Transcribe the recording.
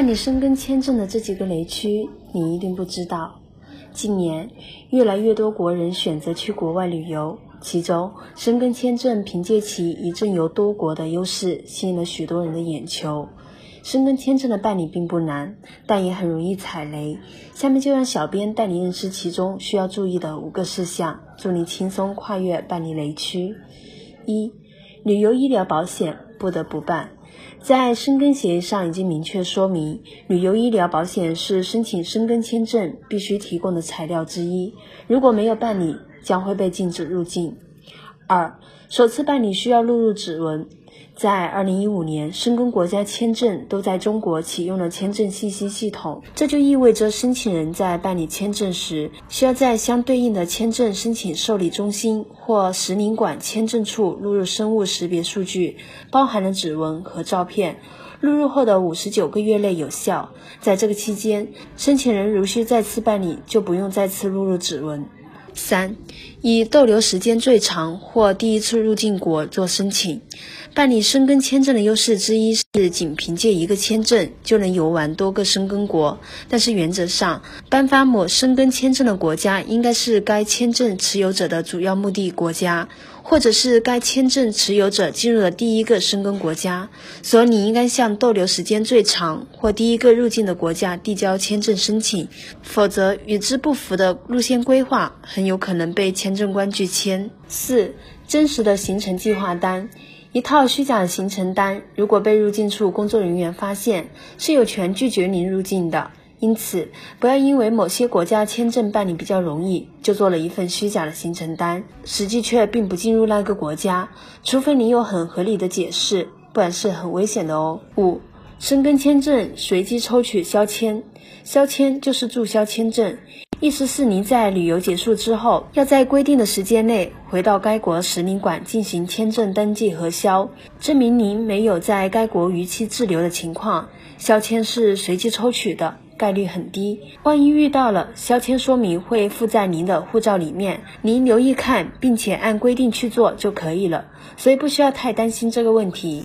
办理申根签证的这几个雷区，你一定不知道。近年，越来越多国人选择去国外旅游，其中申根签证凭借其一证游多国的优势，吸引了许多人的眼球。申根签证的办理并不难，但也很容易踩雷。下面就让小编带你认识其中需要注意的五个事项，助你轻松跨越办理雷区。一、旅游医疗保险不得不办。在申根协议上已经明确说明，旅游医疗保险是申请申根签证必须提供的材料之一。如果没有办理，将会被禁止入境。二、首次办理需要录入指纹。在二零一五年，申根国家签证都在中国启用了签证信息系统，这就意味着申请人在办理签证时，需要在相对应的签证申请受理中心或使领馆签证处录入生物识别数据，包含了指纹和照片。录入后的五十九个月内有效，在这个期间，申请人如需再次办理，就不用再次录入指纹。三、以逗留时间最长或第一次入境国做申请。办理申根签证的优势之一是，仅凭借一个签证就能游玩多个申根国。但是原则上，颁发某申根签证的国家应该是该签证持有者的主要目的国家，或者是该签证持有者进入的第一个申根国家。所以你应该向逗留时间最长或第一个入境的国家递交签证申请，否则与之不符的路线规划很有可能被签证官拒签。四、真实的行程计划单。一套虚假的行程单，如果被入境处工作人员发现，是有权拒绝您入境的。因此，不要因为某些国家签证办理比较容易，就做了一份虚假的行程单，实际却并不进入那个国家。除非你有很合理的解释，不然是很危险的哦。五、申根签证随机抽取消签，消签就是注销签证。意思是您在旅游结束之后，要在规定的时间内回到该国使领馆进行签证登记核销，证明您没有在该国逾期滞留的情况。销签是随机抽取的，概率很低。万一遇到了，销签说明会附在您的护照里面，您留意看，并且按规定去做就可以了。所以不需要太担心这个问题。